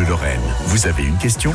Bleu Lorraine. Vous avez une question?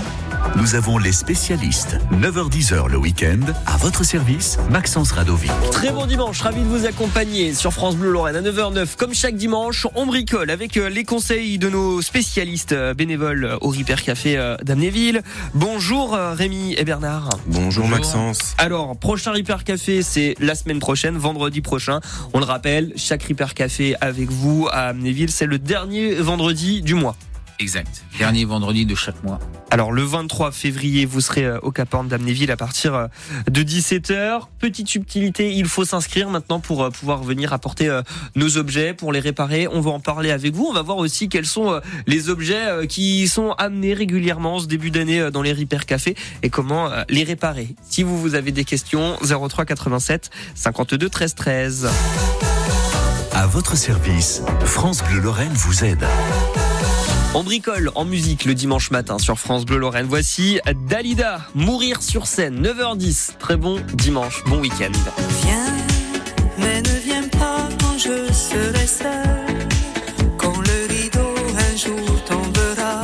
Nous avons les spécialistes. 9h10h le week-end. À votre service, Maxence Radovic. Très bon dimanche, ravi de vous accompagner sur France Bleu Lorraine à 9h09. Comme chaque dimanche, on bricole avec euh, les conseils de nos spécialistes euh, bénévoles au Ripper Café euh, d'Amnéville. Bonjour Rémi et Bernard. Bonjour, Maxence. Alors, prochain Ripper Café, c'est la semaine prochaine, vendredi prochain. On le rappelle, chaque Ripper Café avec vous à Amnéville, c'est le dernier vendredi du mois. Exact. Dernier vendredi de chaque mois. Alors le 23 février, vous serez euh, au Cap Horn d'Amnéville à partir euh, de 17h. Petite subtilité, il faut s'inscrire maintenant pour euh, pouvoir venir apporter nos objets, pour les réparer. On va en parler avec vous. On va voir aussi quels sont les objets qui sont amenés régulièrement ce début d'année dans les Repair Café et comment les réparer. Si vous, vous avez des questions, 03 87 52 13 13. À votre service, France Bleu Lorraine vous aide. On bricole en musique le dimanche matin sur France Bleu Lorraine. Voici Dalida, Mourir sur scène, 9h10. Très bon dimanche, bon week-end. Viens, mais ne viens pas quand je serai seul. Quand le rideau un jour tombera,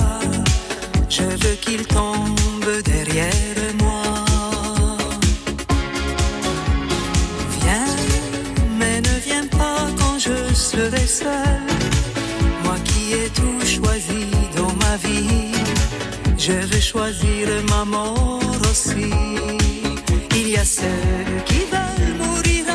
je veux qu'il tombe derrière moi. Viens, mais ne viens pas quand je serai seul. Je vais choisir ma mort aussi. Il y a ceux qui veulent mourir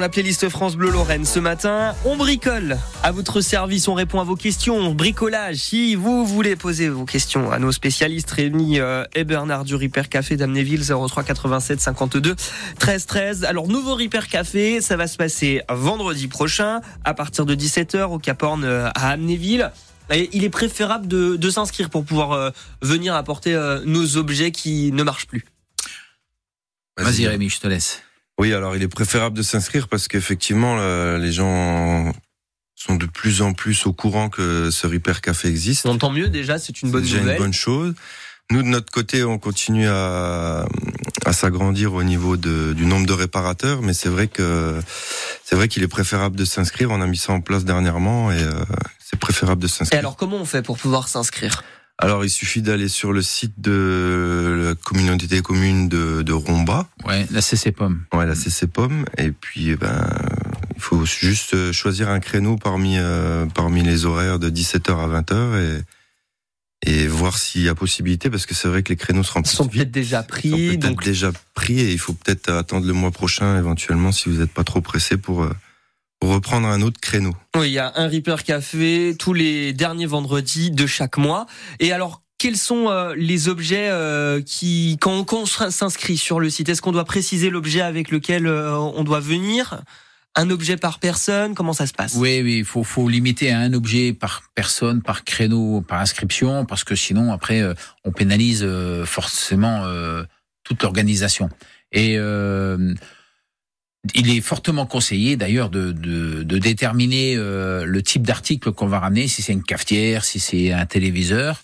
la playlist France Bleu Lorraine ce matin. On bricole à votre service, on répond à vos questions. Bricolage, si vous voulez poser vos questions à nos spécialistes Rémi euh, et Bernard du Ripper Café d'Amnéville 03 87 52 13 13. Alors nouveau Ripper Café, ça va se passer vendredi prochain à partir de 17h au Cap Horn euh, à Amnéville. Et il est préférable de, de s'inscrire pour pouvoir euh, venir apporter euh, nos objets qui ne marchent plus. Vas-y Rémi, je te laisse. Oui, alors il est préférable de s'inscrire parce qu'effectivement, les gens sont de plus en plus au courant que ce Repair Café existe. On entend mieux déjà, c'est une bonne C'est déjà nouvelle. une bonne chose. Nous, de notre côté, on continue à, à s'agrandir au niveau de, du nombre de réparateurs, mais c'est vrai que c'est vrai qu'il est préférable de s'inscrire. On a mis ça en place dernièrement et euh, c'est préférable de Et s'inscrire. alors, comment on fait pour pouvoir s'inscrire? Alors, il suffit d'aller sur le site de la communauté des communes de, de Romba, Ouais, la CC Pomme. ouais, la CCPOM, et puis eh ben il faut juste choisir un créneau parmi euh, parmi les horaires de 17h à 20h et et voir s'il y a possibilité parce que c'est vrai que les créneaux se Ils remplissent sont vite. peut-être déjà Ils sont pris, peut-être donc déjà pris et il faut peut-être attendre le mois prochain éventuellement si vous n'êtes pas trop pressé pour, euh, pour reprendre un autre créneau. oui, il y a un Reaper Café tous les derniers vendredis de chaque mois. Et alors, quels sont euh, les objets euh, qui, quand, quand on s'inscrit sur le site, est-ce qu'on doit préciser l'objet avec lequel euh, on doit venir? Un objet par personne? Comment ça se passe? Oui, oui, il faut, faut limiter à un objet par personne, par créneau, par inscription, parce que sinon, après, euh, on pénalise euh, forcément euh, toute l'organisation. Et euh, il est fortement conseillé, d'ailleurs, de, de, de déterminer euh, le type d'article qu'on va ramener, si c'est une cafetière, si c'est un téléviseur.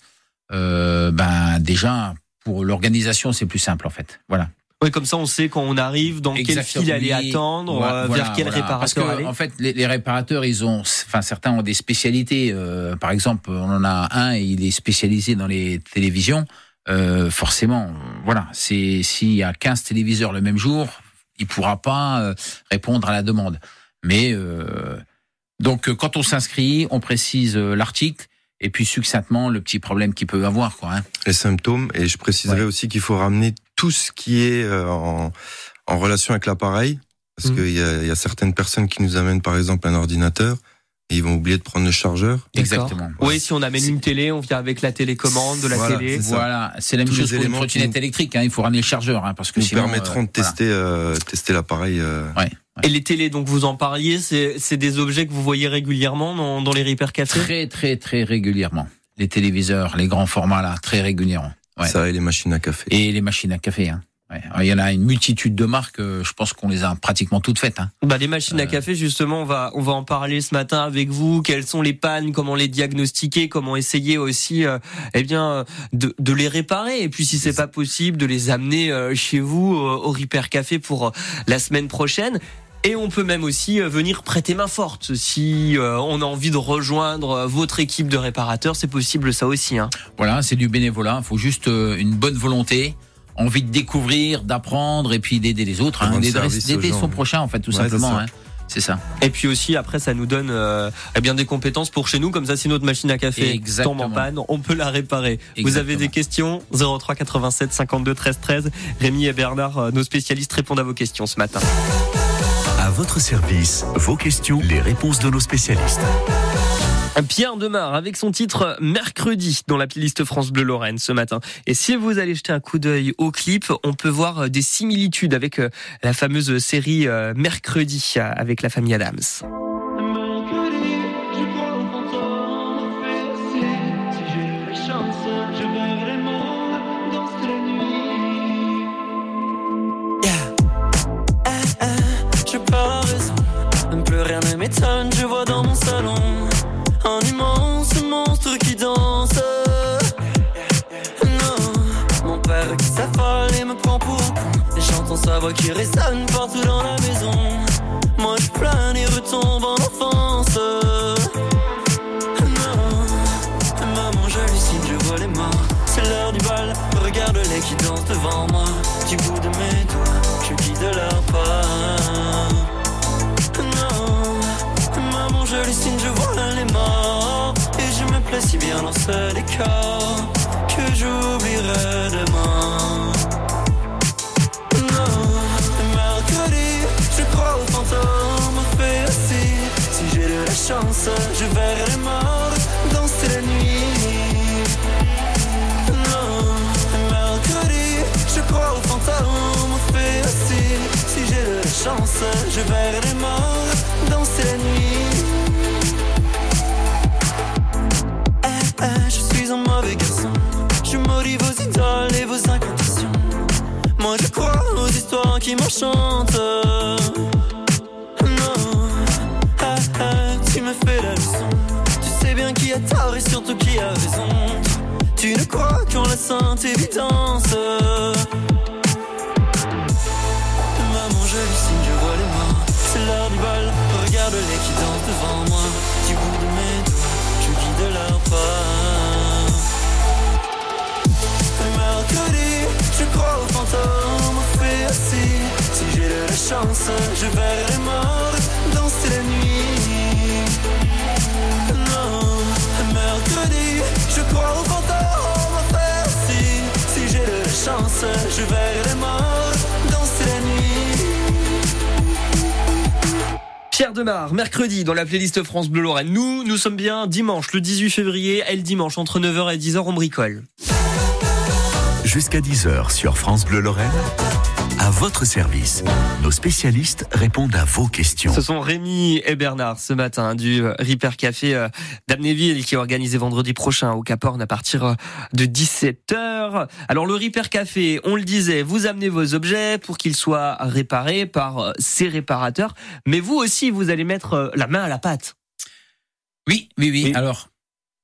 Euh, ben déjà, pour l'organisation, c'est plus simple, en fait. Voilà. Oui, comme ça, on sait quand on arrive, dans quel Exactement, fil aller attendre, Voilà, euh, voilà, vers quel voilà. Parce réparateur que, aller. en fait, les, les réparateurs, ils ont, enfin, certains ont des spécialités. euh, par exemple, on en a un et il est spécialisé dans les télévisions. Euh, forcément, voilà, c'est s'il y a 15 téléviseurs le même jour, il pourra pas euh, répondre à la demande. Mais euh, donc, euh, quand on s'inscrit, on précise euh, l'article et puis succinctement le petit problème qu'il peut avoir, quoi. Hein. Les symptômes et je préciserai Ouais. aussi qu'il faut ramener tout ce qui est en, en relation avec l'appareil parce Mhm. qu'il y a certaines personnes qui nous amènent par exemple un ordinateur et ils vont oublier de prendre le chargeur. Exactement. Oui, si on amène une télé, on vient avec la télécommande de la Voilà, télé. Voilà, c'est la même Tous chose pour une trottinette nous- électrique. Hein, il faut ramener le chargeur, hein, parce que nous sinon, permettront euh, de tester euh, tester l'appareil. euh, Et les télés, donc vous en parliez, c'est des objets que vous voyez régulièrement dans, dans les Reaper Café Très, très, très régulièrement. Les téléviseurs, les grands formats, là, très régulièrement. Ouais. Ça et les machines à café. Et les machines à café. Hein. Ouais. Alors, Il y en a une multitude de marques, euh, je pense qu'on les a pratiquement toutes faites. Hein. Bah, les machines à Euh. café, justement, on va, on va en parler ce matin avec vous. Quelles sont les pannes, comment les diagnostiquer, comment essayer aussi, euh, eh bien, euh, de, de les réparer? Et puis, si c'est pas possible, de les amener chez vous au Repair Café pour la semaine prochaine. Et on peut même aussi venir prêter main forte si on a envie de rejoindre votre équipe de réparateurs. C'est possible, ça aussi. Hein. Voilà, c'est du bénévolat. Il faut juste une bonne volonté, envie de découvrir, d'apprendre et puis d'aider les autres. Hein, d'aider son prochain, en fait, tout Ouais, simplement. hein. C'est ça. Et puis aussi après ça nous donne euh, eh bien des compétences pour chez nous comme ça si notre machine à café Exactement. tombe en panne on peut la réparer. Vous avez des questions? 03 87 52 13 13 Rémi et Bernard euh, nos spécialistes répondent à vos questions ce matin. À votre service, vos questions, les réponses de nos spécialistes. Pierre Demar avec son titre Mercredi dans la playlist France Bleu Lorraine ce matin. Et si vous allez jeter un coup d'œil au clip, on peut voir euh, des similitudes avec euh, la fameuse série euh, Mercredi avec la famille Adams. Qui danse. Non, mon père qui s'affole et me prend pour con. Et j'entends sa voix qui résonne partout dans la maison. Moi je plane et retombe en enfance. Non, maman j'hallucine, je vois les morts. C'est l'heure du bal, regarde-les qui dansent devant moi. Du bout de mes Si bien dans ce décor que j'oublierai demain. Non, mercredi, je crois aux fantômes, fait aussi. Si j'ai de la chance, je verrai les morts danser la nuit. Non, mercredi, je crois aux fantômes, fait aussi. Si j'ai de la chance, je verrai les morts danser la nuit. Qui m'enchantent. Non, ah, ah, tu me fais la leçon. Tu sais bien qui a tort et surtout qui a raison. Tu ne crois qu'en la sainte évidence. Maman, j'hallucine, je vois les morts. C'est l'heure du bal. Regarde-les qui dansent devant moi. Du bout de mes doigts, je guide leur pas. Mercredi, je crois aux fantômes, chance, je verrai danser la nuit. Non, mercredi, je crois aux fantômes, aux fées assis. Si j'ai de la chance, je verrai les morts danser la nuit. Pierre Demar, mercredi dans la playlist France Bleu Lorraine. Nous, nous sommes bien dimanche, le 18 février, et le dimanche entre 9h et 10h, on bricole. Jusqu'à 10h sur France Bleu Lorraine. À votre service, nos spécialistes répondent à vos questions. Ce sont Rémi et Bernard ce matin du euh, Ripper Café euh, d'Amnéville qui est organisé vendredi prochain au Cap Horn à partir euh, de 17h. Alors le Ripper Café, on le disait, vous amenez vos objets pour qu'ils soient réparés par ces réparateurs, mais vous aussi vous allez mettre la main à la pâte. Oui, oui, oui. Oui. Alors,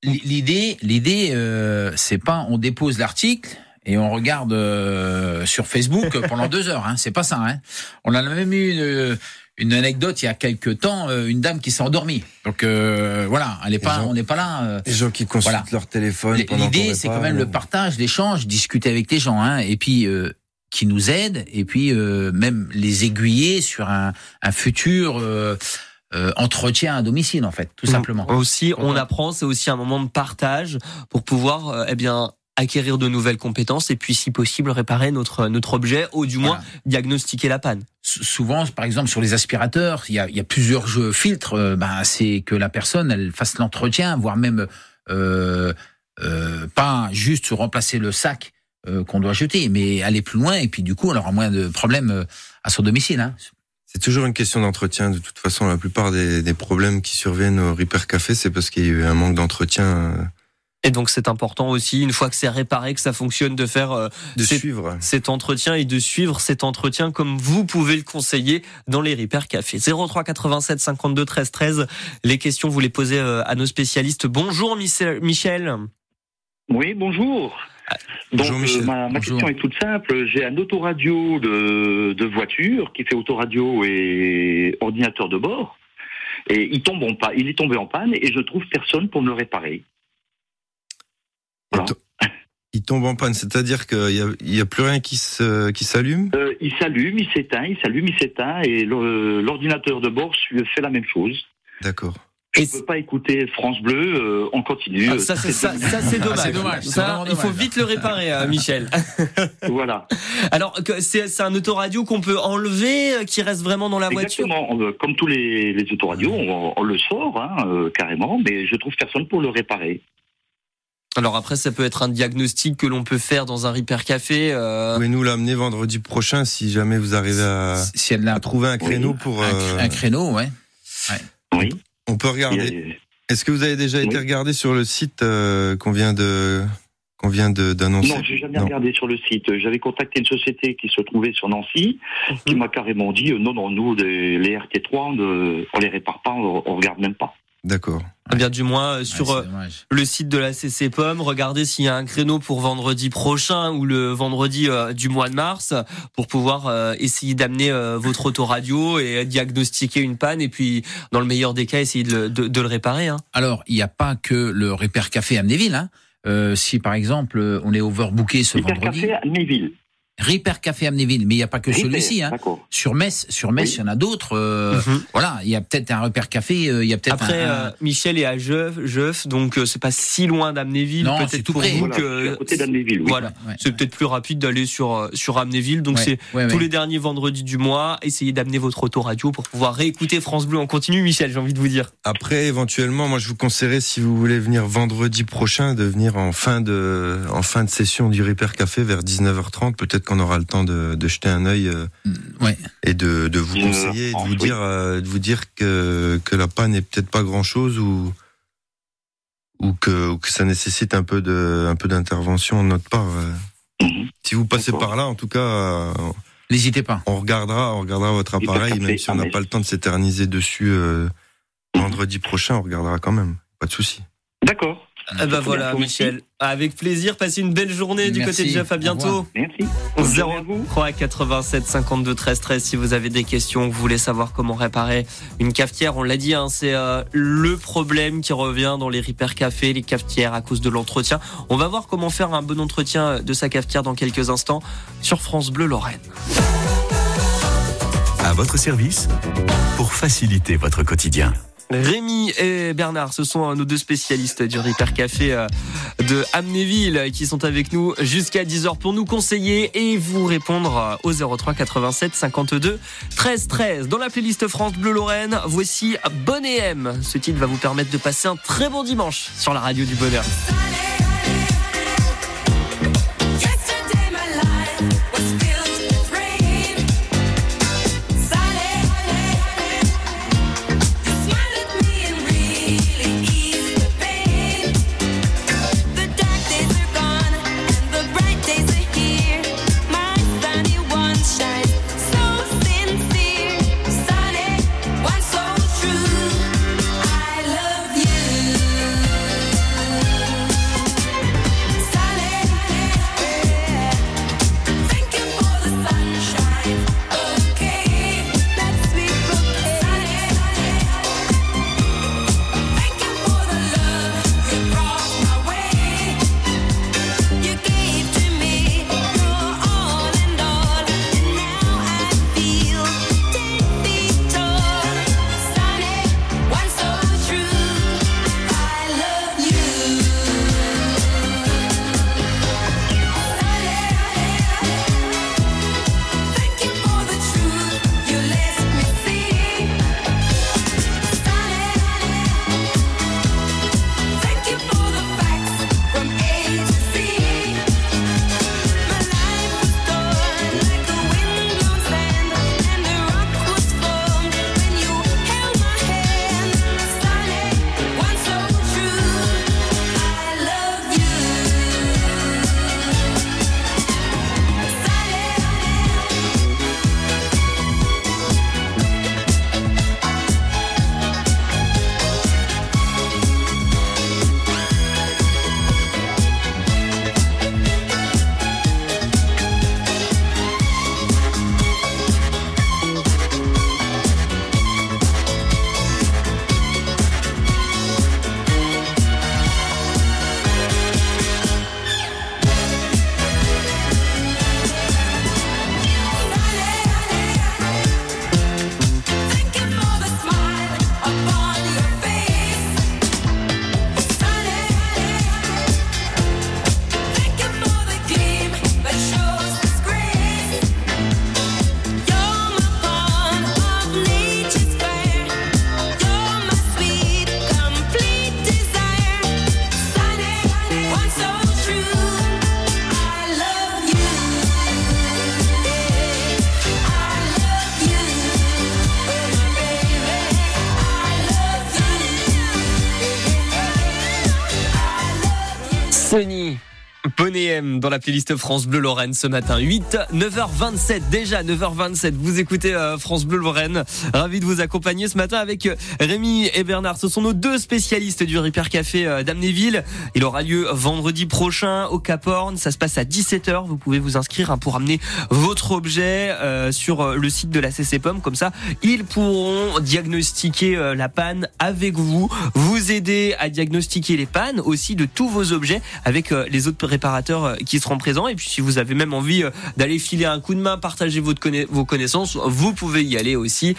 l'idée, l'idée, euh, c'est pas on dépose l'article et on regarde euh, sur Facebook pendant deux heures. Hein. C'est pas ça. Hein. On a même eu une, une anecdote il y a quelques temps, euh, une dame qui s'est endormie. Donc euh, voilà, elle est pas, gens- on n'est pas là. euh, Les gens qui consultent Voilà. leur téléphone. L'idée, c'est quand même le euh, partage, l'échange, discuter avec les gens, hein, et puis euh, qui nous aident, et puis euh, même les aiguiller sur un, un futur euh, euh, entretien à domicile, en fait, tout simplement. Aussi, on apprend, c'est aussi un moment de partage pour pouvoir, euh, eh bien, acquérir de nouvelles compétences et puis, si possible, réparer notre notre objet ou du moins Voilà. diagnostiquer la panne. Souvent, par exemple, sur les aspirateurs, il y a, il y a plusieurs jeux filtres. ben, c'est que la personne, elle fasse l'entretien, voire même euh, euh, pas juste remplacer le sac euh, qu'on doit jeter, mais aller plus loin. Et puis, du coup, elle aura moins de problèmes euh, à son domicile. Hein. C'est toujours une question d'entretien. De toute façon, la plupart des, des problèmes qui surviennent au Repair Café, c'est parce qu'il y a eu un manque d'entretien, euh, Et donc, c'est important aussi, une fois que c'est réparé, que ça fonctionne, de faire euh, de C'est- suivre. cet entretien et de suivre cet entretien comme vous pouvez le conseiller dans les Repair Café. 03 87 52 13 13. Les questions, vous les posez euh, à nos spécialistes. Bonjour, Michel. Michel. Oui, bonjour. Donc, Bonjour, Michel. euh, ma, ma Bonjour. question est toute simple. J'ai un autoradio de, de voiture qui fait autoradio et ordinateur de bord. Et il tombe en pa- il est tombé en panne et je trouve personne pour me le réparer. Voilà. Il tombe en panne, c'est-à-dire qu'il y a, plus rien qui s'allume? Euh, il s'allume, il s'éteint, il s'allume, il s'éteint et l'ordinateur de bord fait la même chose. D'accord. Je Et ne peux pas écouter France Bleu euh, en continu. Ah, ça, c'est ça, dommage. c'est Ça, il faut dommage. vite le réparer, euh, Michel. voilà. Alors, c'est un autoradio qu'on peut enlever, euh, qui reste vraiment dans la voiture? Exactement. Comme tous les, les autoradios, on, on le sort hein, euh, carrément, mais je trouve personne pour le réparer. Alors après, ça peut être un diagnostic que l'on peut faire dans un Repair Café. euh, Pouvez-nous l'amener vendredi prochain si jamais vous arrivez à, a la, à trouver un créneau Oui. pour. un, euh, un créneau, ouais. Oui. on peut regarder. Est-ce que vous avez déjà été regardé sur le site euh, qu'on vient de qu'on vient de- d'annoncer? Non, j'ai jamais Non. regardé sur le site. J'avais contacté une société qui se trouvait sur Nancy, qui m'a carrément dit euh, non, non, nous, les, les RT3, on ne les répare pas, on, on regarde même pas. D'accord. Eh bien, du moins, euh, sur Ouais, euh, le site de la CC Pomme, regardez s'il y a un créneau pour vendredi prochain ou le vendredi euh, du mois de mars pour pouvoir euh, essayer d'amener euh, votre autoradio et diagnostiquer une panne et puis, dans le meilleur des cas, essayer de, le- de- de le réparer. Hein. Alors, il n'y a pas que le Repair Café Amnéville. Hein. Euh, si par exemple euh, on est overbooké ce Hyper vendredi, Café à Méville. Repair Café Amnéville, mais il n'y a pas que celui-ci. Hein. Sur Metz, sur Metz, Oui. il y en a d'autres. euh, Mhm. Voilà, il y a peut-être un Repair Café, euh, il y a peut-être Après, un, euh, Michel est à Jeuf, Jeuf donc euh, c'est pas si loin d'Amnéville. Non, c'est Peut-être tout pour près. vous Voilà, je suis à que côté d'Amnéville, oui. voilà, Ouais, c'est peut-être plus rapide d'aller sur sur Amnéville. Donc ouais, c'est ouais, tous ouais. les derniers vendredis du mois. Essayez d'amener votre autoradio pour pouvoir réécouter France Bleu en continu. Michel, j'ai envie de vous dire. Après, éventuellement, moi, je vous conseillerais, si vous voulez venir vendredi prochain, de venir en fin de, en fin de session du Repair Café vers 19h30. Peut-être qu'on aura le temps de, de jeter un œil euh, Ouais. et de, de vous 19h30, conseiller, de vous dire, euh, de vous dire que, que la panne n'est peut-être pas grand chose ou, ou que, ou que ça nécessite un peu de, un peu d'intervention de notre part. euh. Mhm. Si vous passez D'accord. par là, en tout cas, euh, N'hésitez pas. on regardera, on regardera votre appareil, même si on n'a pas le temps de s'éterniser dessus euh, vendredi prochain, on regardera quand même. Pas de souci. D'accord. Ah bah voilà. Michel. Avec plaisir. Passez une belle journée du côté de Jeff. À bientôt. Merci. Bonne journée à vous. 03 87 52 13 13 si vous avez des questions, que vous voulez savoir comment réparer une cafetière. On l'a dit, hein, c'est euh, le problème qui revient dans les repair cafés, les cafetières à cause de l'entretien. On va voir comment faire un bon entretien de sa cafetière dans quelques instants sur France Bleu Lorraine. À votre service pour faciliter votre quotidien. Rémi et Bernard, ce sont euh, nos deux spécialistes du Repair Café euh, de Amnéville qui sont avec nous jusqu'à 10h pour nous conseiller et vous répondre euh, au 03 87 52 13 13. Dans la playlist France Bleu Lorraine, voici Bonnet M. Ce titre va vous permettre de passer un très bon dimanche sur la radio du bonheur. M dans la playlist France Bleu Lorraine ce matin. 8, 9h27, déjà 9h27. Vous écoutez euh, France Bleu Lorraine. Ravi de vous accompagner ce matin avec euh, Rémi et Bernard. Ce sont nos deux spécialistes du Repair Café euh, d'Amnéville. Il aura lieu vendredi prochain au Cap Horn. Ça se passe à 17h. Vous pouvez vous inscrire hein, pour amener objet euh, sur euh, le site de la CC Pomme. Comme ça, ils pourront diagnostiquer euh, la panne avec vous, vous aider à diagnostiquer les pannes aussi de tous vos objets avec les autres réparateurs qui seront présents. Et puis, si vous avez même envie d'aller filer un coup de main, partager votre conna- vos connaissances, vous pouvez y aller aussi.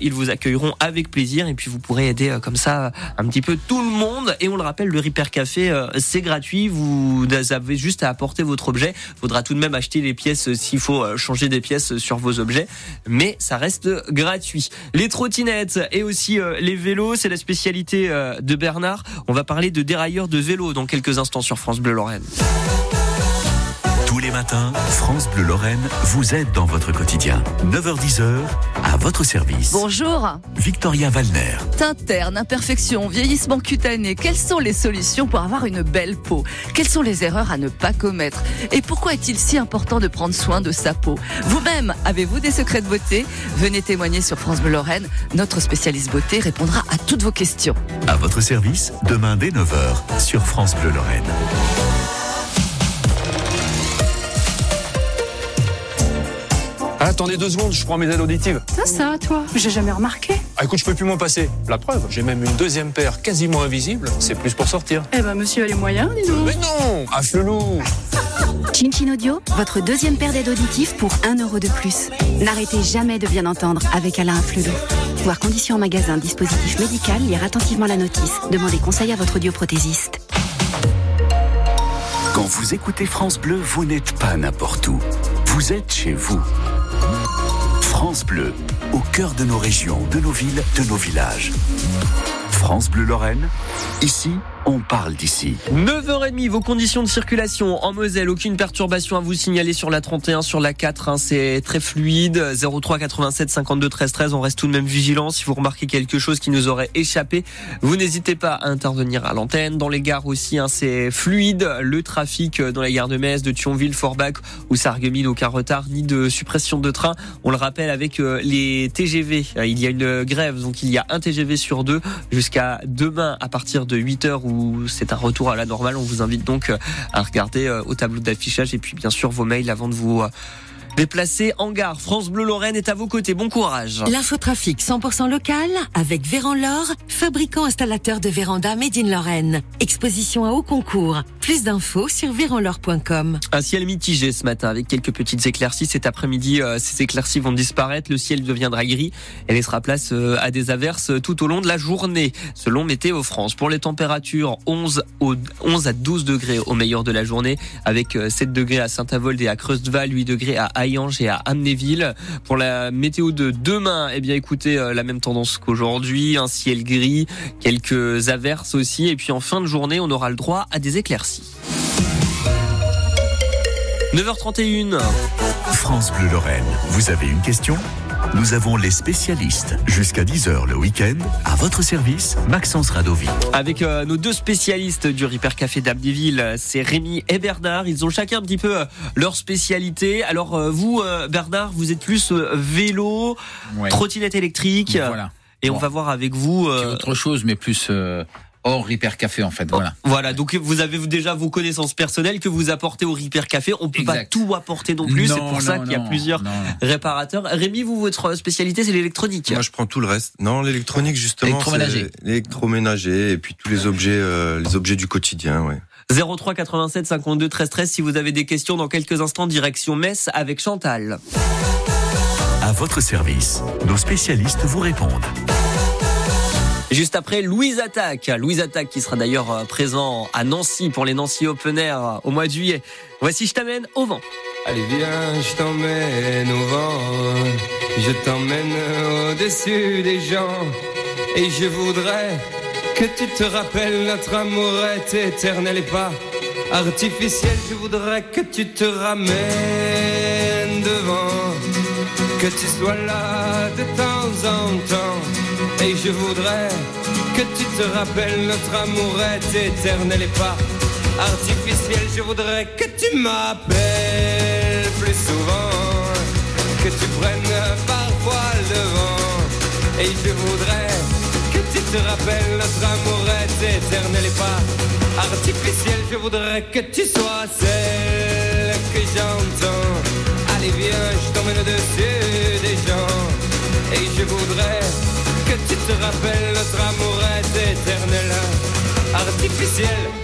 Ils vous accueilleront avec plaisir et puis vous pourrez aider comme ça un petit peu tout le monde. Et on le rappelle, le Repair Café, c'est gratuit. Vous avez juste à apporter votre objet. Faudra tout de même acheter les pièces s'il faut changer des pièces sur vos objets, mais ça reste gratuit. Les trottinettes et aussi euh, les vélos, c'est la spécialité euh, de Bernard. On va parler de dérailleurs de vélo dans quelques instants sur France Bleu Lorraine. Tous les matins, France Bleu Lorraine vous aide dans votre quotidien. 9h10h, à votre service. Bonjour. Victoria Valner. Teint terne, imperfection, vieillissement cutané, quelles sont les solutions pour avoir une belle peau? Quelles sont les erreurs à ne pas commettre? Et pourquoi est-il si important de prendre soin de sa peau? Vous-même, avez-vous des secrets de beauté? Venez témoigner sur France Bleu Lorraine. Notre spécialiste beauté répondra à toutes vos questions. À votre service, demain dès 9h, sur France Bleu Lorraine. Attendez deux secondes, je prends mes aides auditives. Ça, ça, toi J'ai jamais remarqué. Ah, écoute, je peux plus m'en passer. La preuve, j'ai même une deuxième paire quasiment invisible. C'est plus pour sortir. Eh ben, monsieur a les moyens, dis donc. Mais non À Flelou Chin Chin Audio, votre deuxième paire d'aides auditives pour 1 euro de plus. N'arrêtez jamais de bien entendre avec Alain Flelou. Voir conditions en magasin, dispositif médical, lire attentivement la notice. Demandez conseil à votre audioprothésiste. Quand vous écoutez France Bleu, vous n'êtes pas n'importe où. Vous êtes chez vous. France Bleu, au cœur de nos régions, de nos villes, de nos villages. France Bleu Lorraine, ici, on parle d'ici. 9h30, vos conditions de circulation en Moselle, aucune perturbation à vous signaler sur la 31, sur la 4, hein, c'est très fluide. 03 87 52 13 13, on reste tout de même vigilant. Si vous remarquez quelque chose qui nous aurait échappé, vous n'hésitez pas à intervenir à l'antenne. Dans les gares aussi, hein, c'est fluide. Le trafic dans la gare de Metz, de Thionville, Forbach ou Sarreguemines, aucun retard ni de suppression de train. On le rappelle avec euh, les TGV, Euh, il y a une grève, donc il y a un TGV sur deux jusqu'à demain à partir de 8h c'est un retour à la normale. On vous invite donc euh, à regarder euh, au tableau d'affichage et puis bien sûr vos mails avant de vous euh, déplacer en gare. France Bleu Lorraine est à vos côtés. Bon courage. L'infotrafic 100% local avec Véran Lor, fabricant installateur de véranda Made in Lorraine. Exposition à haut concours. Plus d'infos sur véranlor.com. Un ciel mitigé ce matin avec quelques petites éclaircies. Cet après-midi, euh, ces éclaircies vont disparaître. Le ciel deviendra gris et laissera place euh, à des averses tout au long de la journée, selon Météo France. Pour les températures, 11, au, 11 à 12 degrés au meilleur de la journée, avec euh, 7 degrés à Saint-Avold et à Creusdeval, 8 degrés à Hayange et à Amnéville. Pour la météo de demain, eh bien écoutez, euh, la même tendance qu'aujourd'hui, un ciel gris, quelques averses aussi, et puis en fin de journée, on aura le droit à des éclaircies. 9h31. France Bleu Lorraine, vous avez une question? Nous avons les spécialistes. Jusqu'à 10h le week-end, à votre service, Maxence Radovi. Avec euh, nos deux spécialistes du Ripper Café d'Amnéville, c'est Rémi et Bernard. Ils ont chacun un petit peu euh, leur spécialité. Alors euh, vous, euh, Bernard, vous êtes plus euh, vélo, Ouais. trottinette électrique. Voilà. Et on va voir avec vous. Euh, autre chose, mais plus euh, hors Hyper Café en fait. Voilà. Voilà, donc vous avez déjà vos connaissances personnelles que vous apportez au Ripper Café. On peut pas tout apporter non plus. C'est Non, pour ça qu'il y a non, plusieurs non, réparateurs. Rémi, vous, votre spécialité, c'est l'électronique. Moi, je prends tout le reste. Non, l'électronique, justement. Électroménager. c'est L'électroménager et puis tous les objets, euh, les objets du quotidien, ouais. 03 87 52 13 13 si vous avez des questions dans quelques instants direction Metz avec Chantal. À votre service, nos spécialistes vous répondent. Juste après, Louise Attaque. Louise Attaque qui sera d'ailleurs euh, présent à Nancy pour les Nancy Open Air euh, au mois de juillet. Voici Je t'amène au vent. Allez viens, je t'emmène au vent, je t'emmène au-dessus des gens, et je voudrais que tu te rappelles notre amour est éternel et pas artificiel. Je voudrais que tu te ramènes devant, que tu sois là de temps en temps, et je voudrais que tu te rappelles notre amour est éternel et pas artificiel. Je voudrais que tu m'appelles plus souvent, que tu prennes parfois le vent. Et je voudrais que tu te rappelles notre amour est éternel et pas artificiel. Je voudrais que tu sois celle que j'entends. Allez viens, je t'emmène au-dessus des gens. Et je voudrais que tu te rappelles notre amour est éternel, artificiel.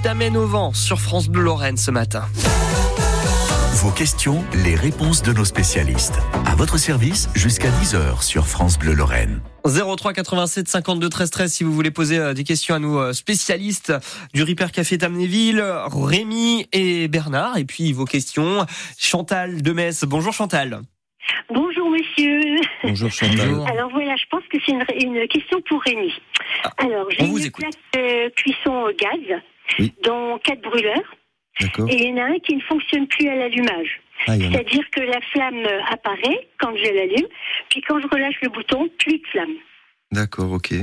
je t'amène au vent sur France Bleu Lorraine ce matin. Vos questions, les réponses de nos spécialistes. À votre service jusqu'à 10h sur France Bleu Lorraine. 03 87 52 13 13 si vous voulez poser euh, des questions à nos euh, spécialistes du Ripper Café Tamnéville, Rémi et Bernard. Et puis vos questions, Chantal de Metz. Bonjour Chantal. Bonjour monsieur. Bonjour Chantal. Alors voilà, je pense que c'est une, une question pour Rémi. Alors j'ai une écoute. plaque de cuisson au gaz, Oui. dont quatre brûleurs, et il y en a un qui ne fonctionne plus à l'allumage. Ah, C'est-à-dire que la flamme apparaît quand je l'allume, puis quand je relâche le bouton, plus de flamme. D'accord, ok.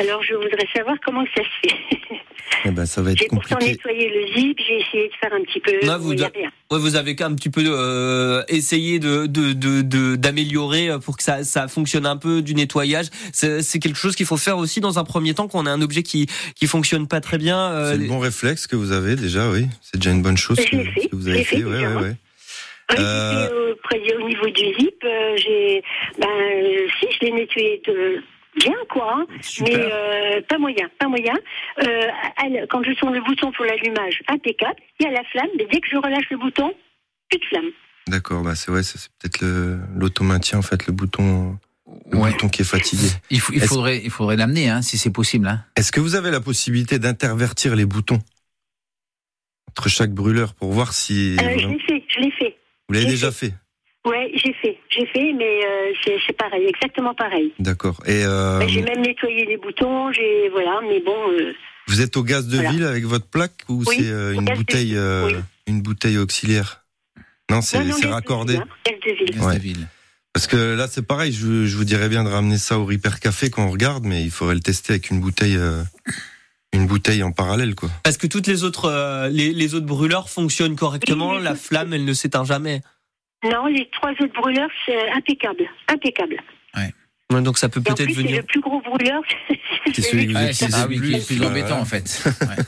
Alors je voudrais savoir comment ça se fait. Eh ben, ça va être J'ai pourtant compliqué. nettoyé le zip, j'ai essayé de faire un petit peu, Là, vous, a ouais, vous avez un petit peu euh, essayé de de- de- de- d'améliorer pour que ça, ça fonctionne un peu du nettoyage. C'est c'est quelque chose qu'il faut faire aussi dans un premier temps quand on a un objet qui qui fonctionne pas très bien. euh, C'est le bon réflexe que vous avez déjà, oui. C'est déjà une bonne chose que, fait, que vous avez fait. fait Ouais, ouais, Euh, au, près- au niveau du zip, euh, j'ai, ben, euh, si je l'ai nettoyé de bien quoi, hein, Super. mais euh, pas moyen, pas moyen. Euh, elle- quand je tourne le bouton pour l'allumage, impeccable. Il y a la flamme, mais dès que je relâche le bouton, plus de flamme. D'accord, bah c'est ouais, c'est c'est peut-être le- l'automaintien en fait, le bouton, le Ouais. bouton qui est fatigué. Il, faut- il faudrait, il faudrait l'amener, hein, si c'est possible. Hein. Est-ce que vous avez la possibilité d'intervertir les boutons entre chaque brûleur pour voir si Euh, je l'ai fait, je l'ai fait. vous l'avez déjà fait Ouais, j'ai fait, j'ai fait, mais euh, c'est pareil, exactement pareil. D'accord. Et euh, Ben, j'ai même nettoyé les boutons, j'ai voilà, mais bon. euh, vous êtes au gaz de Voilà. ville avec votre plaque ou Oui, c'est euh, une bouteille euh, oui. une bouteille auxiliaire? Non, c'est raccordé. ville, hein, gaz de ville. Gaz Ouais. de ville. Parce que là, c'est pareil. Je, je vous dirais bien de ramener ça au Repair Café quand on regarde, mais il faudrait le tester avec une bouteille, euh, une bouteille en parallèle, quoi. Parce que toutes les autres euh, les, les autres brûleurs fonctionnent correctement. Oui, la flamme, elle ne s'éteint jamais. Non, les trois autres brûleurs, c'est impeccable, impeccable. Ouais, Donc ça peut peut-être plus, c'est venir. le plus gros brûleur. C'est celui que vous Ouais, utilisez c'est le celui qui est le plus embêtant en fait. Ouais.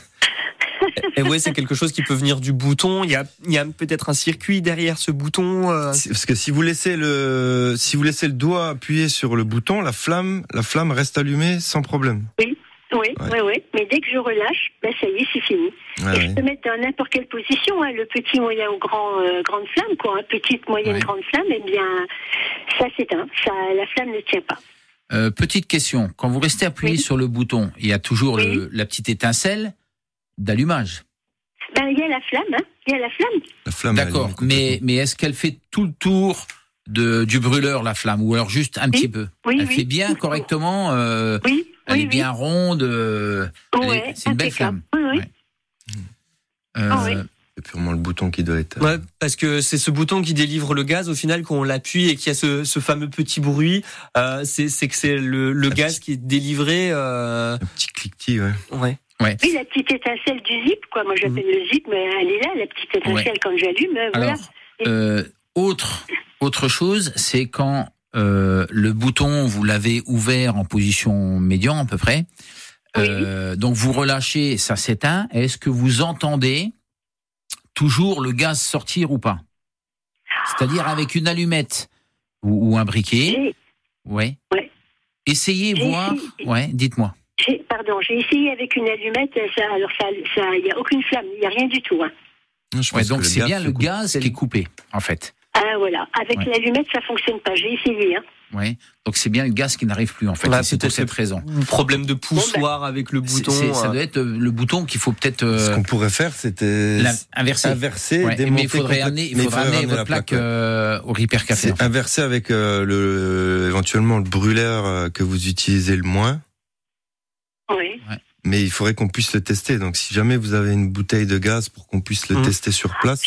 Et ouais, c'est quelque chose qui peut venir du bouton. Il y a, il y a peut-être un circuit derrière ce bouton. euh, Si- Parce que si vous laissez le, si vous laissez le doigt appuyé sur le bouton, la flamme, la flamme reste allumée sans problème. Oui, oui, oui, oui. Mais dès que je relâche, ben ça y est, c'est fini. Ouais, Et je peux mettre dans n'importe quelle position, hein, le petit, moyen ou grand, euh, grande flamme, quoi. hein, petite, moyenne, Ouais. grande flamme, eh bien, ça s'éteint. Ça, la flamme ne tient pas. Euh, petite question, quand vous restez appuyé Oui. sur le bouton, il y a toujours Oui. le- la petite étincelle d'allumage. Ben, il y a la flamme, hein. Il y a la flamme. La flamme. D'accord, mais, mais est-ce qu'elle fait tout le tour de, du brûleur, la flamme, ou alors juste un petit peu? Oui, Elle oui. fait bien correctement, euh, Oui, elle oui, est bien ronde, euh, Ouais, c'est une belle flamme. Oui, oui. Euh, Ah oui. C'est purement le bouton qui doit être. Ouais, parce que c'est ce bouton qui délivre le gaz. Au final, quand on l'appuie et qu'il y a ce, ce fameux petit bruit, euh, c'est que c'est le, gaz qui est délivré. Euh, Un petit cliquetis, ouais. ouais. Oui, la petite étincelle du zip, quoi. Moi, j'appelle le zip, mais elle est là, la petite étincelle, Ouais. quand j'allume. euh, voilà. Alors, euh, autre, autre chose, c'est quand euh, le bouton, vous l'avez ouvert en position médian à peu près. Euh, donc vous relâchez, ça s'éteint. Est-ce que vous entendez toujours le gaz sortir ou pas? C'est-à-dire avec une allumette ou, ou un briquet, Ouais. Ouais. Essayez, voir. essayé. Ouais, dites-moi. Pardon, j'ai essayé avec une allumette, ça, alors ça, ça, il n'y a aucune flamme, il n'y a rien du tout. hein. Je Ouais, pense donc c'est bien le gaz qui est coupé, en fait. Ah voilà, avec Ouais. l'allumette, ça fonctionne pas. J'ai essayé. Hein. Ouais. Donc c'est bien le gaz qui n'arrive plus, en fait. Bah, c'est pour cette raison. Problème de poussoir avec le bouton. ça euh, doit être euh, le bouton qu'il faut peut-être euh, Ce qu'on pourrait faire, c'était inverser. inverser, Ouais, démonter mais il faudrait amener, il faudrait amener votre plaque, euh, au Repair Café. Inversé avec euh, le éventuellement le brûleur que vous utilisez le moins. Oui. Mais il faudrait qu'on puisse le tester. Donc, si jamais vous avez une bouteille de gaz pour qu'on puisse le Mhm. tester sur place,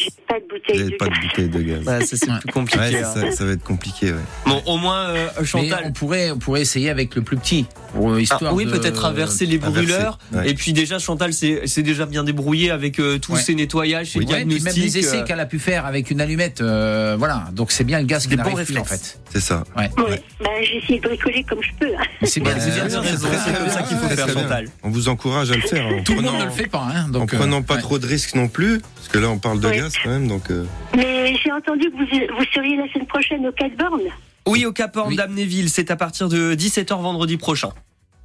bouteille de pas de gaz. bouteille de gaz. bah, ça, c'est plus compliqué. Ouais, hein. ça, ça va être compliqué. Ouais. Bon, au moins, euh, Mais Chantal. on pourrait, on pourrait essayer avec le plus petit, pour, euh, Ah, histoire oui, de- peut-être inverser les Inverser, brûleurs. ouais. Et puis déjà, Chantal, c'est c'est déjà bien débrouillé avec euh, tous Ouais. ces nettoyages, ces Ouais, puis même diagnostics. les essais euh, qu'elle a pu faire avec une allumette, euh, voilà. Donc c'est bien le gaz qui n'arrive plus en réflexes. fait. C'est ça. Ouais. Ouais. Bah, j'ai essayé de bricoler comme je peux. hein. Mais C'est bien, c'est bien, avez c'est bien, raison, c'est c'est bien. comme ça qu'il faut faire. Chantal. On vous encourage à le faire. En Tout le monde prenant- ne le fait pas, hein. En Donc, euh, prenant pas trop de risques non plus, parce que là on parle de Oui. gaz quand même, donc Mais j'ai entendu que vous, vous seriez la semaine prochaine au Catborn. Oui, au Cap Horn Oui. d'Amnéville, c'est à partir de 17h vendredi prochain.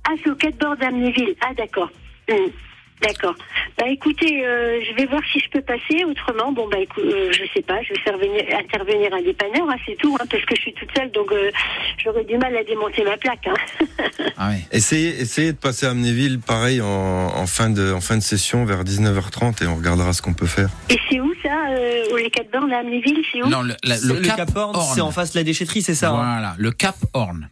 Ah, c'est au Catborn d'Amnéville. Ah, d'accord. Hum, D'accord. Bah écoutez, euh, je vais voir si je peux passer. Autrement, bon bah écoute, euh, je sais pas, je vais faire venir, intervenir un dépanneur, hein, c'est tout, hein, parce que je suis toute seule, donc euh, j'aurais du mal à démonter ma plaque. Hein. Ah ouais. essayez, essayez de passer à Amnéville, pareil en, en fin de en fin de session vers 19h30 et on regardera ce qu'on peut faire. Et c'est où ça, euh, au les Catborn à Amnéville, c'est où? Non, le, la- le Le, Cap, Cap Horn, Horn. c'est en face de la déchetterie, c'est ça hein? Voilà, le Cap Horn.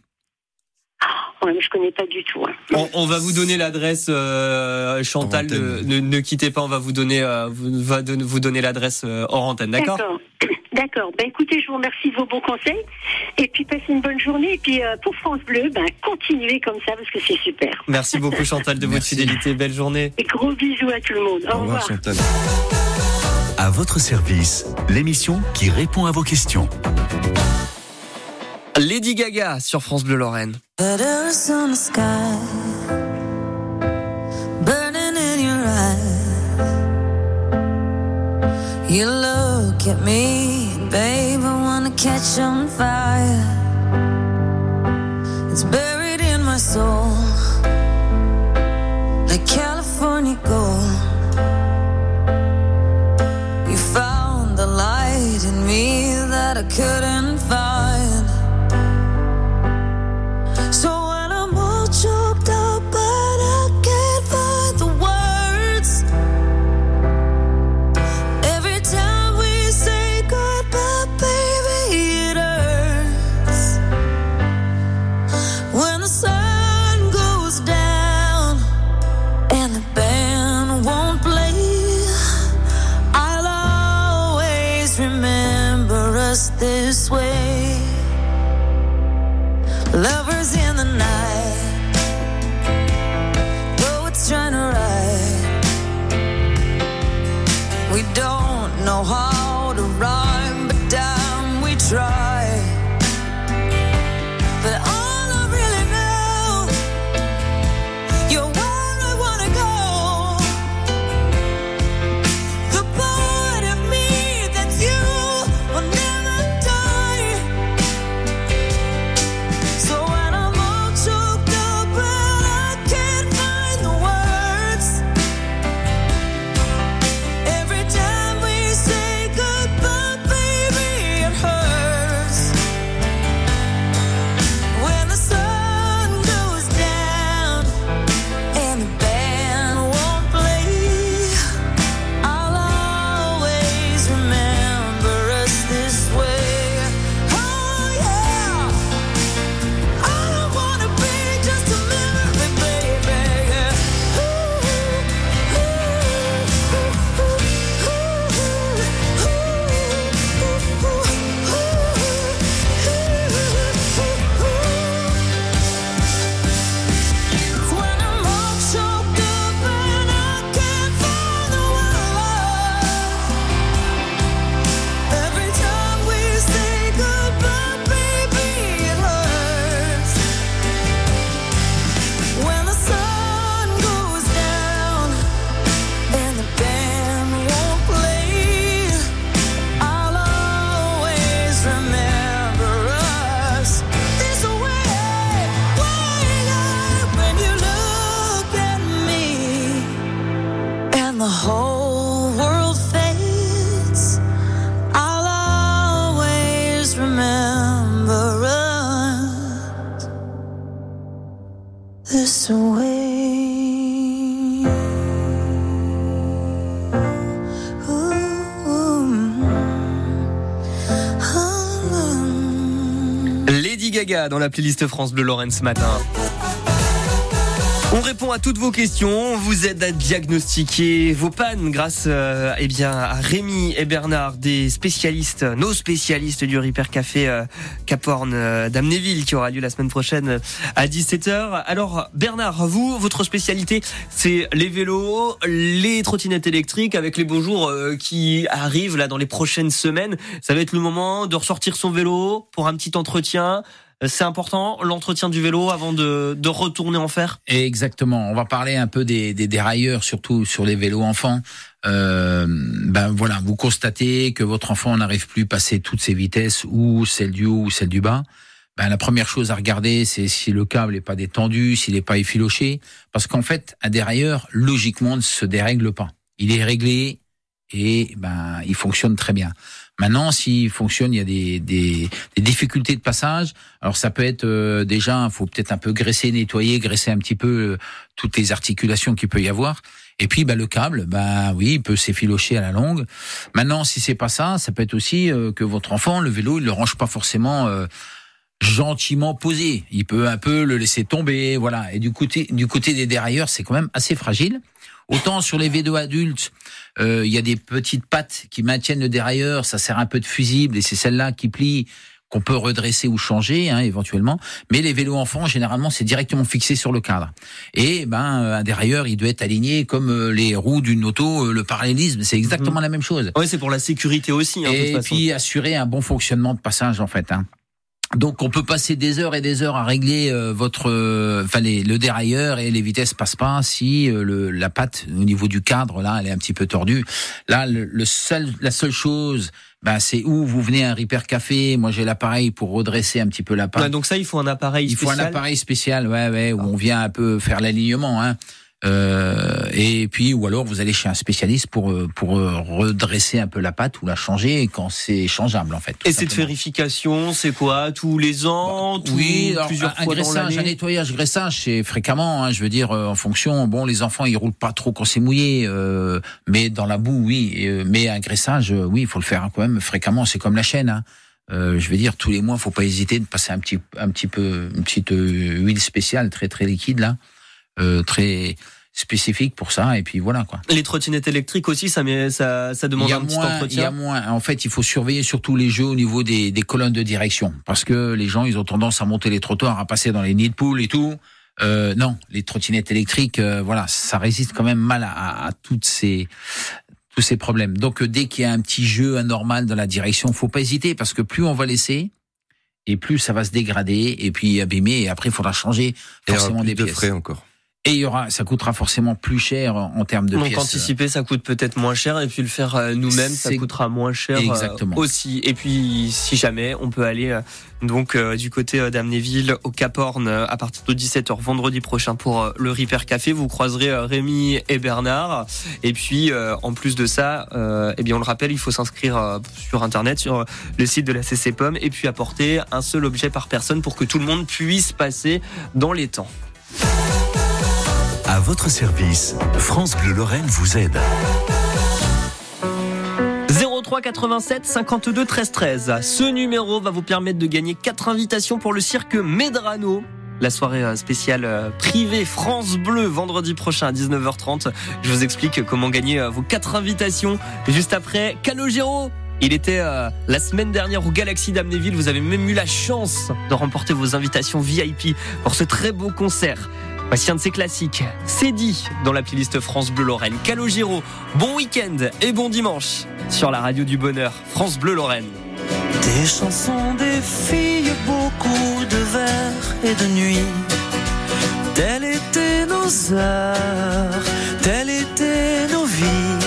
Ouais, mais je connais pas du tout. hein. on, on va vous donner l'adresse, euh, Chantal. Ne, ne, ne quittez pas, on va vous donner, euh, vous, va vous donner l'adresse euh, hors antenne, d'accord? D'accord. D'accord. Ben écoutez, je vous remercie de vos bons conseils. Et puis passez une bonne journée. Et puis euh, pour France Bleu, ben continuez comme ça parce que c'est super. Merci beaucoup, Chantal, de votre fidélité. Belle journée. Et gros bisous à tout le monde. Au, Au revoir revoir. Chantal. À votre service, l'émission qui répond à vos questions. Lady Gaga sur France Bleu Lorraine. You look at me, babe, I wanna catch on fire. It's buried in my soul, whole world fades, I'll always remember us this way. Lady Gaga dans la playlist France Bleu Lorraine ce matin. On répond à toutes vos questions, on vous aide à diagnostiquer vos pannes grâce euh, eh bien, à Rémi et Bernard, des spécialistes, nos spécialistes du Repair Café euh, Caporne euh, d'Amnéville qui aura lieu la semaine prochaine euh, à 17h. Alors Bernard, vous, votre spécialité, c'est les vélos, les trottinettes électriques avec les beaux jours euh, qui arrivent là dans les prochaines semaines. Ça va être le moment de ressortir son vélo pour un petit entretien. C'est important, l'entretien du vélo avant de, de retourner en fer Exactement. On va parler un peu des, des dérailleurs, surtout sur les vélos enfants. Euh, ben voilà, vous constatez que votre enfant n'arrive plus à passer toutes ses vitesses, ou celle du haut ou celle du bas. Ben, la première chose à regarder, c'est si le câble n'est pas détendu, s'il n'est pas effiloché. Parce qu'en fait, un dérailleur, logiquement, ne se dérègle pas. Il est réglé et ben il fonctionne très bien. Maintenant, s'il fonctionne, il y a des, des, des difficultés de passage. Alors ça peut être euh, déjà, il faut peut-être un peu graisser, nettoyer, graisser un petit peu euh, toutes les articulations qu'il peut y avoir. Et puis bah, le câble, bah oui, il peut s'effilocher à la longue. Maintenant, si c'est pas ça, ça peut être aussi euh, que votre enfant, le vélo, il le range pas forcément euh, gentiment posé. Il peut un peu le laisser tomber, voilà. Et du côté du côté des dérailleurs, c'est quand même assez fragile. Autant sur les vélos adultes, euh, il y a des petites pattes qui maintiennent le dérailleur, ça sert un peu de fusible et c'est celle-là qui plie qu'on peut redresser ou changer hein, éventuellement. Mais les vélos enfants, généralement, c'est directement fixé sur le cadre. Et ben un dérailleur, il doit être aligné comme euh, les roues d'une auto, euh, le parallélisme, c'est exactement la même chose. Oui, c'est pour la sécurité aussi. Hein, de toute Et façon. puis assurer un bon fonctionnement de passage en fait. Hein. Donc on peut passer des heures et des heures à régler euh, votre, euh, enfin les- le dérailleur et les vitesses passent pas si euh, le, la patte au niveau du cadre là, elle est un petit peu tordue. Là, le, le seul, la seule chose, ben c'est où vous venez à un repair café. Moi j'ai l'appareil pour redresser un petit peu la patte. Ouais, donc ça, il faut un appareil Il faut un appareil spécial, ouais, ouais, où on vient un peu faire l'alignement, hein. Euh, et puis ou alors vous allez chez un spécialiste pour euh, pour euh, redresser un peu la pâte ou la changer quand c'est changeable en fait. Et cette vérification, c'est quoi? Tous les ans? Tous- Bah, Oui, alors, plusieurs un fois dans graissage, un l'année nettoyage, graissage, c'est fréquemment. Hein, je veux dire, euh, en fonction. Bon, les enfants, ils roulent pas trop quand c'est mouillé, euh, mais dans la boue, oui. Et, mais un graissage, oui, il faut le faire quand même fréquemment. C'est comme la chaîne. Hein. Euh, je veux dire, tous les mois, faut pas hésiter de passer un petit, un petit peu, une petite huile spéciale, très très liquide là, très spécifique pour ça. Et puis voilà quoi. Les trottinettes électriques aussi, ça, met, ça, ça demande un petit moins, il y entretien. a moins. En fait, il faut surveiller surtout les jeux au niveau des, des colonnes de direction, parce que les gens, ils ont tendance à monter les trottoirs, à passer dans les nids de poules et tout. Euh, non, les trottinettes électriques, euh, voilà, ça résiste quand même mal à, à- à toutes ces tous ces problèmes. Donc, euh, dès qu'il y a un petit jeu anormal dans la direction, faut pas hésiter, parce que plus on va laisser, et plus ça va se dégrader et puis abîmer, et après, il faudra changer Et forcément plus des de pièces. frais encore. Et il y aura, ça coûtera forcément plus cher en, termes de Donc pièces. anticiper, ça coûte peut-être moins cher, et puis le faire euh, nous-mêmes, ça coûtera moins cher euh, Exactement. aussi. Et puis, si jamais, on peut aller euh, donc du côté d'Amnéville au Cap Horn à partir de 17h vendredi prochain pour le Repair Café. Vous croiserez Rémi et Bernard. Et puis, en plus de ça, eh bien, on le rappelle, il faut s'inscrire sur Internet, sur le site de la CC Pomme, et puis apporter un seul objet par personne pour que tout le monde puisse passer dans les temps. À votre service, France Bleu Lorraine vous aide. 03 87 52 13 13. Ce numéro va vous permettre de gagner quatre invitations pour le cirque Medrano. La soirée euh, spéciale euh, privée France Bleu vendredi prochain à 19h30. Je vous explique comment gagner euh, vos quatre invitations juste après Calogero. Il était la semaine dernière au Galaxy d'Amnéville. Vous avez même eu la chance de remporter vos invitations VIP pour ce très beau concert. Voici un de ses classiques. C'est dit dans la playlist France Bleu Lorraine. Calogero, bon week-end et bon dimanche sur la radio du bonheur. France Bleu Lorraine. Des chansons, des filles, beaucoup de vers et de nuits. Telles étaient nos heures, telles étaient nos vies.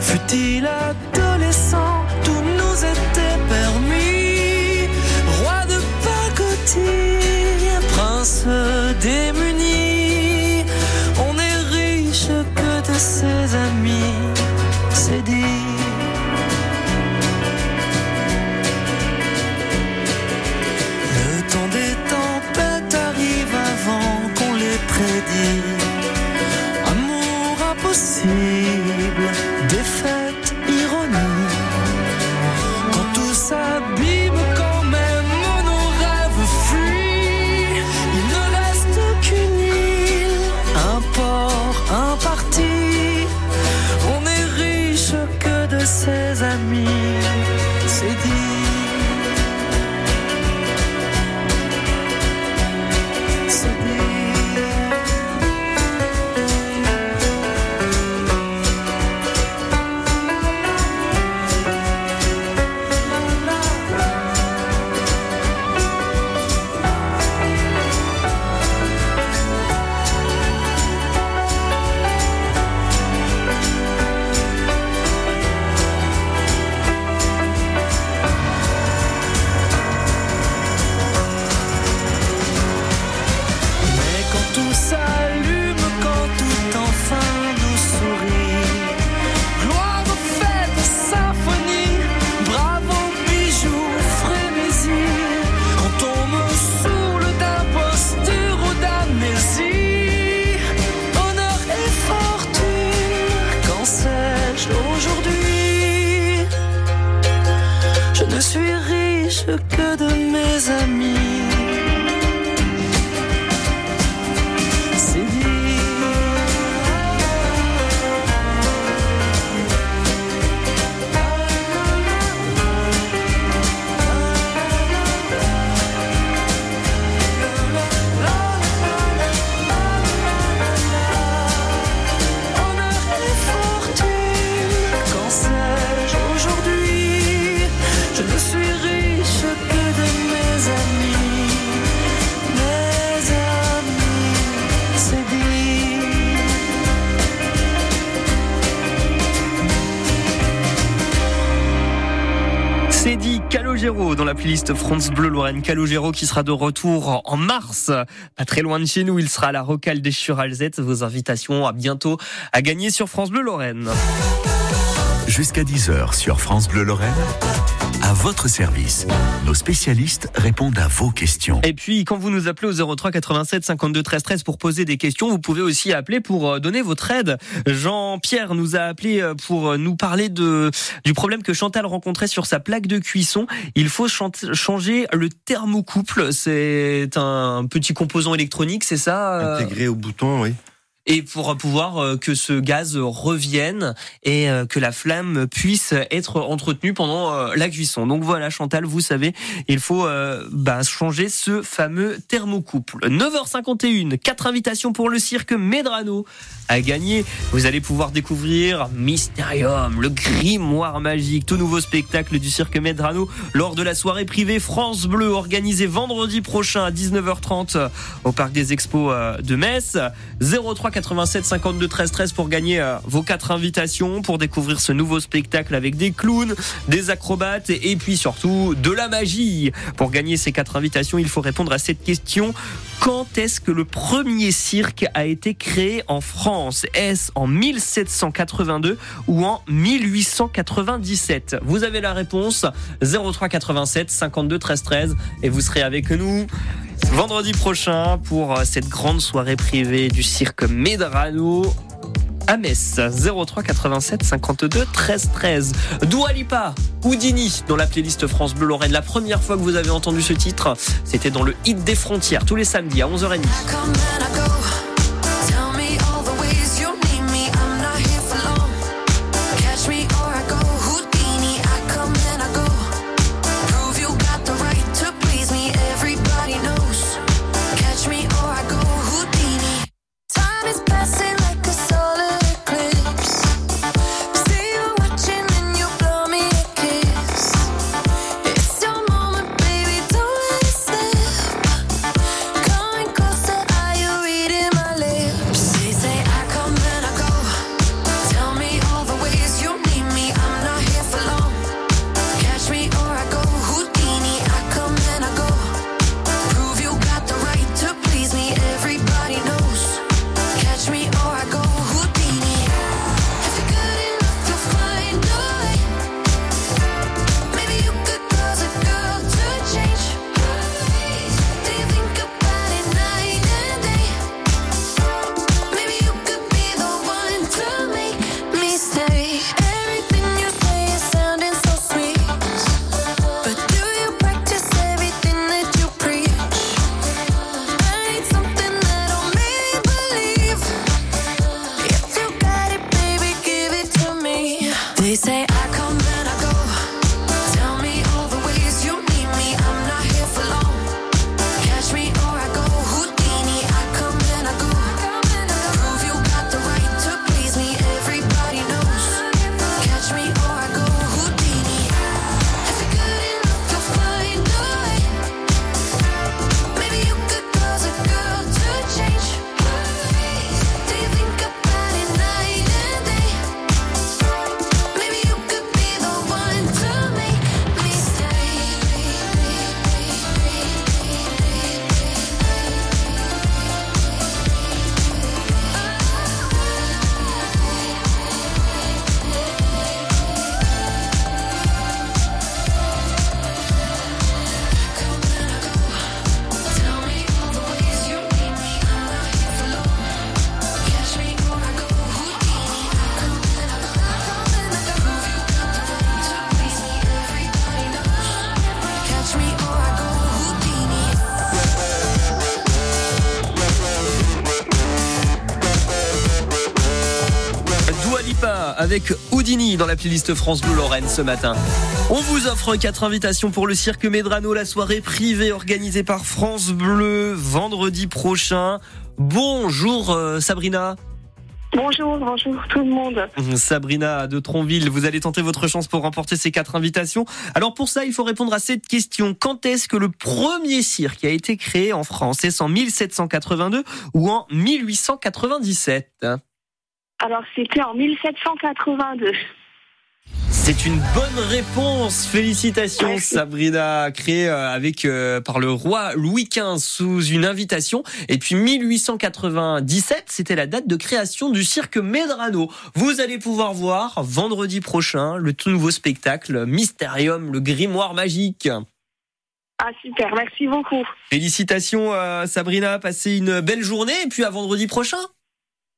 Fut-il adolescent, France Bleu Lorraine. Calogero qui sera de retour en mars, pas très loin de chez nous. Il sera à la Rocale des Churalzettes. Vos invitations à bientôt à gagner sur France Bleu Lorraine. Jusqu'à 10h sur France Bleu Lorraine. À votre service. Nos spécialistes répondent à vos questions. Et puis, quand vous nous appelez au 03 87 52 13 13 pour poser des questions, vous pouvez aussi appeler pour euh, donner votre aide. Jean-Pierre nous a appelé euh, pour euh, nous parler de du problème que Chantal rencontrait sur sa plaque de cuisson. Il faut changer le thermocouple. C'est un petit composant électronique, c'est ça Intégré au bouton, oui. Et pour pouvoir euh, que ce gaz revienne et euh, que la flamme puisse être entretenue pendant euh, la cuisson. Donc voilà Chantal, vous savez, il faut euh, bah, changer ce fameux thermocouple. 9h51, quatre invitations pour le cirque Medrano à gagner. Vous allez pouvoir découvrir Mysterium, le grimoire magique, tout nouveau spectacle du cirque Medrano lors de la soirée privée France Bleu organisée vendredi prochain à 19h30 au parc des expos de Metz. 03 87 52 13 13 pour gagner euh, vos quatre invitations pour découvrir ce nouveau spectacle avec des clowns, des acrobates et, puis surtout de la magie. Pour gagner ces quatre invitations, il faut répondre à cette question. Quand est-ce que le premier cirque a été créé en France? Est-ce en 1782 ou en 1897 Vous avez la réponse 03 87 52 13 13 et vous serez avec nous vendredi prochain pour euh, cette grande soirée privée du cirque Medrano à Metz. 03 87 52 13 13 Dua Lipa Houdini dans la playlist France Bleu Lorraine. La première fois que vous avez entendu ce titre c'était dans le hit des frontières tous les samedis à 11h30 playlist France Bleu Lorraine ce matin. On vous offre quatre invitations pour le cirque Medrano, la soirée privée organisée par France Bleu vendredi prochain. Bonjour euh, Sabrina. Bonjour, bonjour tout le monde. Sabrina de Tronville, vous allez tenter votre chance pour remporter ces quatre invitations. Alors pour ça, il faut répondre à cette question. Quand est-ce que le premier cirque a été créé en France? Est-ce en 1782 ou en 1897 Alors c'était en 1782. C'est une bonne réponse. Félicitations Sabrina, créée euh, avec euh, par le roi Louis XV sous une invitation. Et puis 1897, c'était la date de création du cirque Medrano. Vous allez pouvoir voir vendredi prochain le tout nouveau spectacle Mysterium, le grimoire magique. Ah super, merci beaucoup. Félicitations euh, Sabrina, passez une belle journée et puis à vendredi prochain.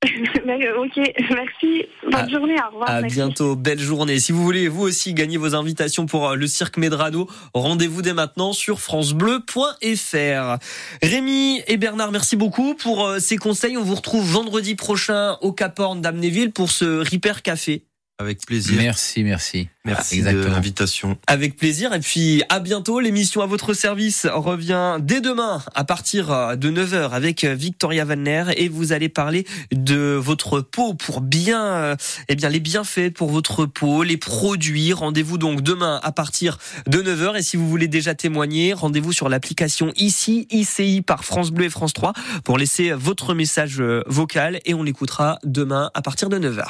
Mais, ok, merci. Bonne journée, au revoir. À merci. bientôt, belle journée. Si vous voulez vous aussi gagner vos invitations pour euh, le cirque Medrano, rendez-vous dès maintenant sur francebleu.fr. Rémi et Bernard, merci beaucoup pour euh, ces conseils. On vous retrouve vendredi prochain au Cap Horn d'Amnéville pour ce Ripper Café. Avec plaisir. Merci, merci. Merci Exactement. de l'invitation. Avec plaisir. Et puis, à bientôt. L'émission à votre service revient dès demain à partir euh, de 9h avec Victoria Vanner et vous allez parler de votre peau pour bien, euh, eh bien, les bienfaits pour votre peau, les produits. Rendez-vous donc demain à partir de 9h. Et si vous voulez déjà témoigner, rendez-vous sur l'application ici, ICI par France Bleu et France 3 pour laisser votre message euh, vocal et on l'écoutera demain à partir de 9h.